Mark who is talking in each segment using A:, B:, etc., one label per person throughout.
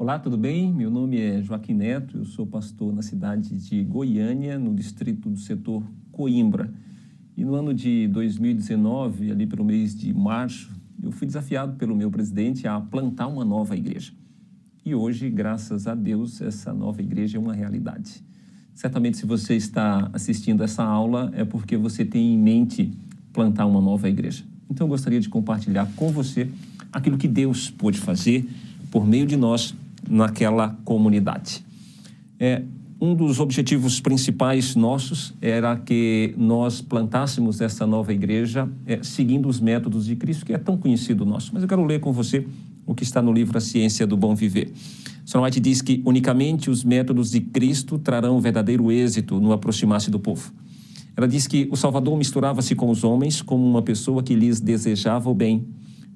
A: Olá, tudo bem? Meu nome é Joaquim Neto, eu sou pastor na cidade de Goiânia, no distrito do setor Coimbra. E no ano de 2019, ali pelo mês de março, eu fui desafiado pelo meu presidente a plantar uma nova igreja. E hoje, graças a Deus, essa nova igreja é uma realidade. Certamente, se você está assistindo essa aula, é porque você tem em mente plantar uma nova igreja. Então, eu gostaria de compartilhar com você aquilo que Deus pôde fazer por meio de nós naquela comunidade. É, um dos objetivos principais nossos era que nós plantássemos essa nova igreja é, seguindo os métodos de Cristo, que é tão conhecido nosso. Mas eu quero ler com você o que está no livro A Ciência do Bom Viver. Sr. White diz que unicamente os métodos de Cristo trarão verdadeiro êxito no aproximar-se do povo. Ela diz que o Salvador misturava-se com os homens como uma pessoa que lhes desejava o bem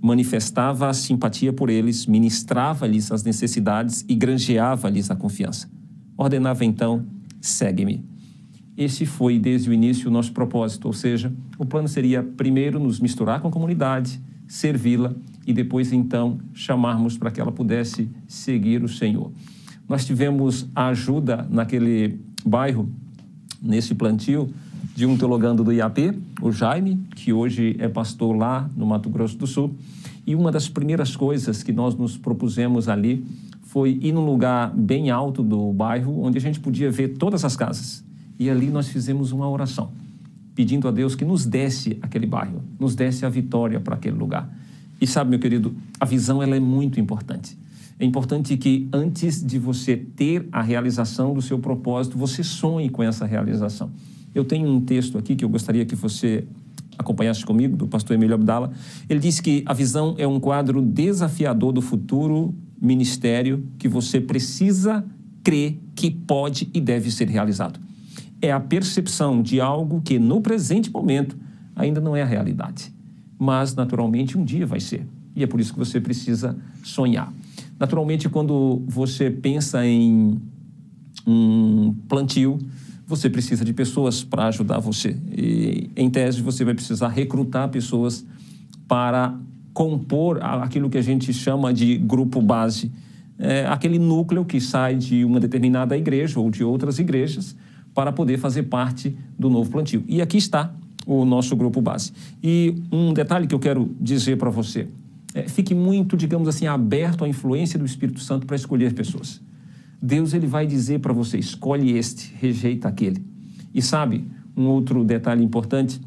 A: manifestava a simpatia por eles, ministrava-lhes as necessidades e granjeava-lhes a confiança. Ordenava então: segue-me. Esse foi desde o início o nosso propósito, ou seja, o plano seria primeiro nos misturar com a comunidade, servi-la e depois então chamarmos para que ela pudesse seguir o Senhor. Nós tivemos a ajuda naquele bairro, nesse plantio, de um teologando do IAP, o Jaime, que hoje é pastor lá no Mato Grosso do Sul. E uma das primeiras coisas que nós nos propusemos ali foi ir num lugar bem alto do bairro, onde a gente podia ver todas as casas. E ali nós fizemos uma oração, pedindo a Deus que nos desse aquele bairro, nos desse a vitória para aquele lugar. E sabe, meu querido, a visão ela é muito importante. É importante que antes de você ter a realização do seu propósito, você sonhe com essa realização. Eu tenho um texto aqui que eu gostaria que você acompanhasse comigo, do pastor Emílio Abdala. Ele disse que a visão é um quadro desafiador do futuro ministério que você precisa crer que pode e deve ser realizado. É a percepção de algo que no presente momento ainda não é a realidade, mas naturalmente um dia vai ser. E é por isso que você precisa sonhar. Naturalmente, quando você pensa em um plantio, você precisa de pessoas para ajudar você. E, em tese, você vai precisar recrutar pessoas para compor aquilo que a gente chama de grupo base. É aquele núcleo que sai de uma determinada igreja ou de outras igrejas para poder fazer parte do novo plantio. E aqui está o nosso grupo base. E um detalhe que eu quero dizer para você: é, fique muito, digamos assim, aberto à influência do Espírito Santo para escolher pessoas. Deus ele vai dizer para você: escolhe este, rejeita aquele. E sabe, um outro detalhe importante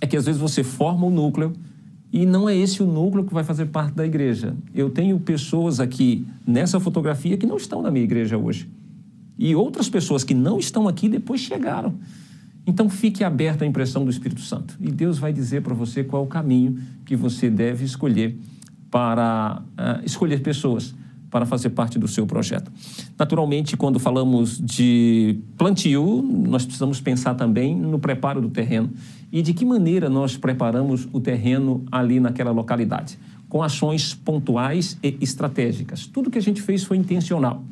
A: é que às vezes você forma um núcleo e não é esse o núcleo que vai fazer parte da igreja. Eu tenho pessoas aqui nessa fotografia que não estão na minha igreja hoje. E outras pessoas que não estão aqui depois chegaram. Então fique aberto à impressão do Espírito Santo. E Deus vai dizer para você qual é o caminho que você deve escolher para uh, escolher pessoas para fazer parte do seu projeto. Naturalmente, quando falamos de plantio, nós precisamos pensar também no preparo do terreno e de que maneira nós preparamos o terreno ali naquela localidade, com ações pontuais e estratégicas. Tudo que a gente fez foi intencional.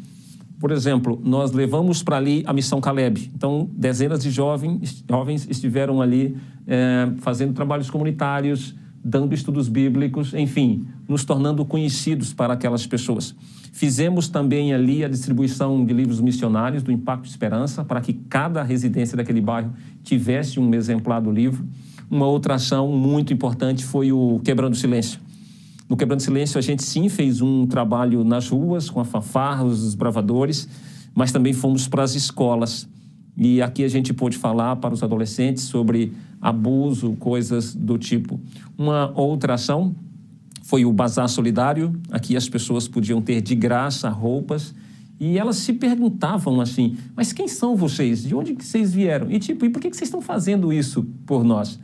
A: Por exemplo, nós levamos para ali a missão Caleb. Então, dezenas de jovens, jovens estiveram ali é, fazendo trabalhos comunitários, dando estudos bíblicos, enfim, nos tornando conhecidos para aquelas pessoas. Fizemos também ali a distribuição de livros missionários do Impacto Esperança, para que cada residência daquele bairro tivesse um exemplar do livro. Uma outra ação muito importante foi o Quebrando Silêncio. No Quebrando Silêncio, a gente sim fez um trabalho nas ruas, com a fanfarra, os bravadores, mas também fomos para as escolas. E aqui a gente pôde falar para os adolescentes sobre abuso, coisas do tipo. Uma outra ação foi o Bazar Solidário. Aqui as pessoas podiam ter de graça roupas e elas se perguntavam assim: mas quem são vocês? De onde que vocês vieram? E tipo, e por que, que vocês estão fazendo isso por nós?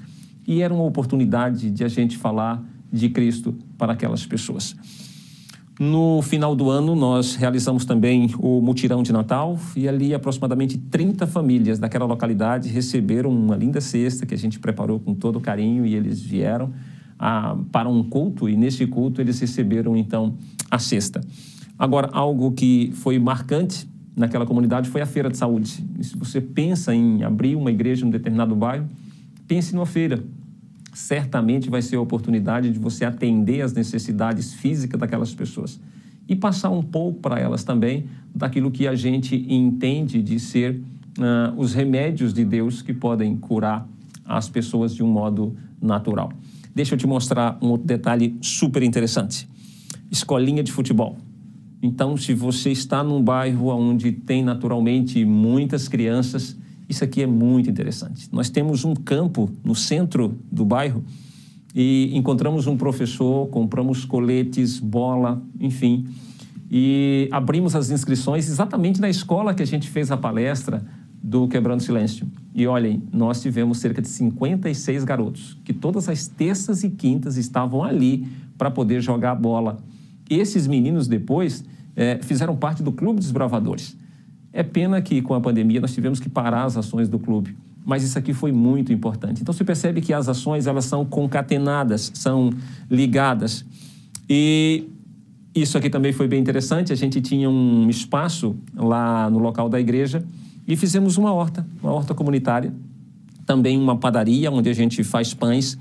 A: E era uma oportunidade de a gente falar de Cristo para aquelas pessoas. No final do ano, nós realizamos também o mutirão de Natal e ali aproximadamente 30 famílias daquela localidade receberam uma linda cesta que a gente preparou com todo carinho e eles vieram a, para um culto e nesse culto eles receberam então a cesta. Agora, algo que foi marcante naquela comunidade foi a feira de saúde. E se você pensa em abrir uma igreja em um determinado bairro, pense numa feira certamente vai ser a oportunidade de você atender às necessidades físicas daquelas pessoas. e passar um pouco para elas também daquilo que a gente entende de ser uh, os remédios de Deus que podem curar as pessoas de um modo natural. Deixa eu te mostrar um outro detalhe super interessante. Escolinha de futebol. Então, se você está num bairro onde tem naturalmente muitas crianças, isso aqui é muito interessante. Nós temos um campo no centro do bairro e encontramos um professor, compramos coletes, bola, enfim, e abrimos as inscrições exatamente na escola que a gente fez a palestra do Quebrando Silêncio. E olhem, nós tivemos cerca de 56 garotos que todas as terças e quintas estavam ali para poder jogar bola. Esses meninos depois é, fizeram parte do Clube dos Bravadores. É pena que com a pandemia nós tivemos que parar as ações do clube, mas isso aqui foi muito importante. Então você percebe que as ações elas são concatenadas, são ligadas. E isso aqui também foi bem interessante. A gente tinha um espaço lá no local da igreja e fizemos uma horta, uma horta comunitária, também uma padaria onde a gente faz pães,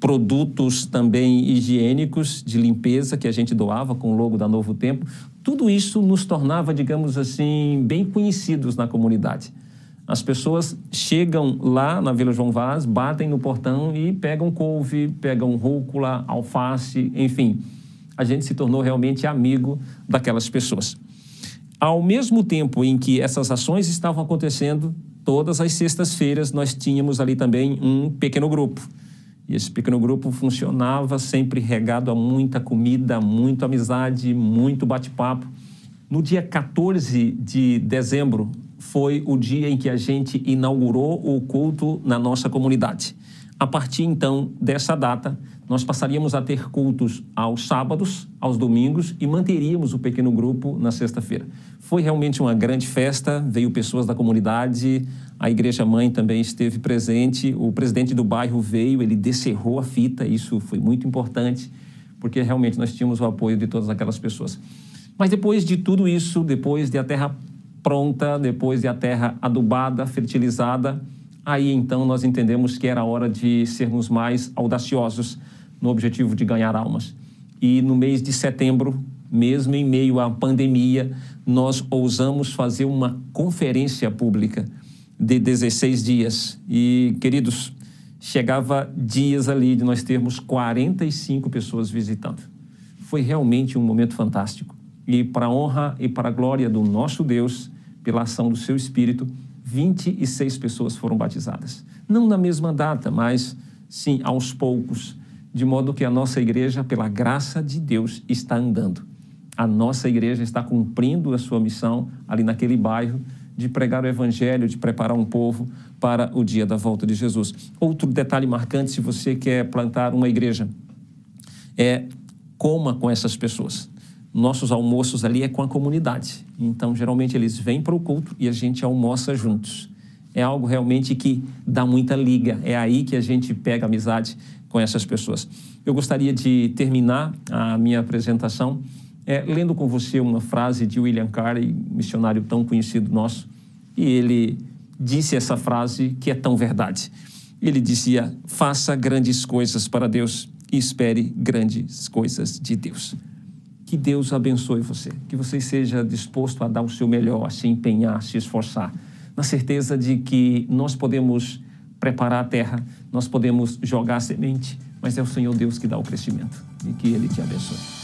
A: produtos também higiênicos de limpeza que a gente doava com o logo da Novo Tempo. Tudo isso nos tornava, digamos assim, bem conhecidos na comunidade. As pessoas chegam lá na Vila João Vaz, batem no portão e pegam couve, pegam rúcula, alface, enfim. A gente se tornou realmente amigo daquelas pessoas. Ao mesmo tempo em que essas ações estavam acontecendo, todas as sextas-feiras nós tínhamos ali também um pequeno grupo. E esse pequeno grupo funcionava sempre regado a muita comida, muita amizade, muito bate-papo. No dia 14 de dezembro foi o dia em que a gente inaugurou o culto na nossa comunidade. A partir então dessa data, nós passaríamos a ter cultos aos sábados, aos domingos e manteríamos o pequeno grupo na sexta-feira. Foi realmente uma grande festa, veio pessoas da comunidade, a igreja mãe também esteve presente, o presidente do bairro veio, ele descerrou a fita, isso foi muito importante, porque realmente nós tínhamos o apoio de todas aquelas pessoas. Mas depois de tudo isso, depois de a terra pronta, depois de a terra adubada, fertilizada, aí então nós entendemos que era hora de sermos mais audaciosos no objetivo de ganhar almas. E no mês de setembro, mesmo em meio à pandemia, nós ousamos fazer uma conferência pública de 16 dias. E, queridos, chegava dias ali de nós termos 45 pessoas visitando. Foi realmente um momento fantástico. E para honra e para a glória do nosso Deus, pela ação do seu Espírito, 26 pessoas foram batizadas. Não na mesma data, mas sim aos poucos, de modo que a nossa igreja, pela graça de Deus, está andando. A nossa igreja está cumprindo a sua missão ali naquele bairro de pregar o evangelho, de preparar um povo para o dia da volta de Jesus. Outro detalhe marcante, se você quer plantar uma igreja, é coma com essas pessoas. Nossos almoços ali é com a comunidade. Então, geralmente eles vêm para o culto e a gente almoça juntos. É algo realmente que dá muita liga. É aí que a gente pega amizade com essas pessoas. Eu gostaria de terminar a minha apresentação é, lendo com você uma frase de William Carey, missionário tão conhecido nosso, e ele disse essa frase que é tão verdade. Ele dizia: Faça grandes coisas para Deus e espere grandes coisas de Deus. Que Deus abençoe você, que você seja disposto a dar o seu melhor, a se empenhar, a se esforçar, na certeza de que nós podemos preparar a terra, nós podemos jogar a semente, mas é o Senhor Deus que dá o crescimento e que Ele te abençoe.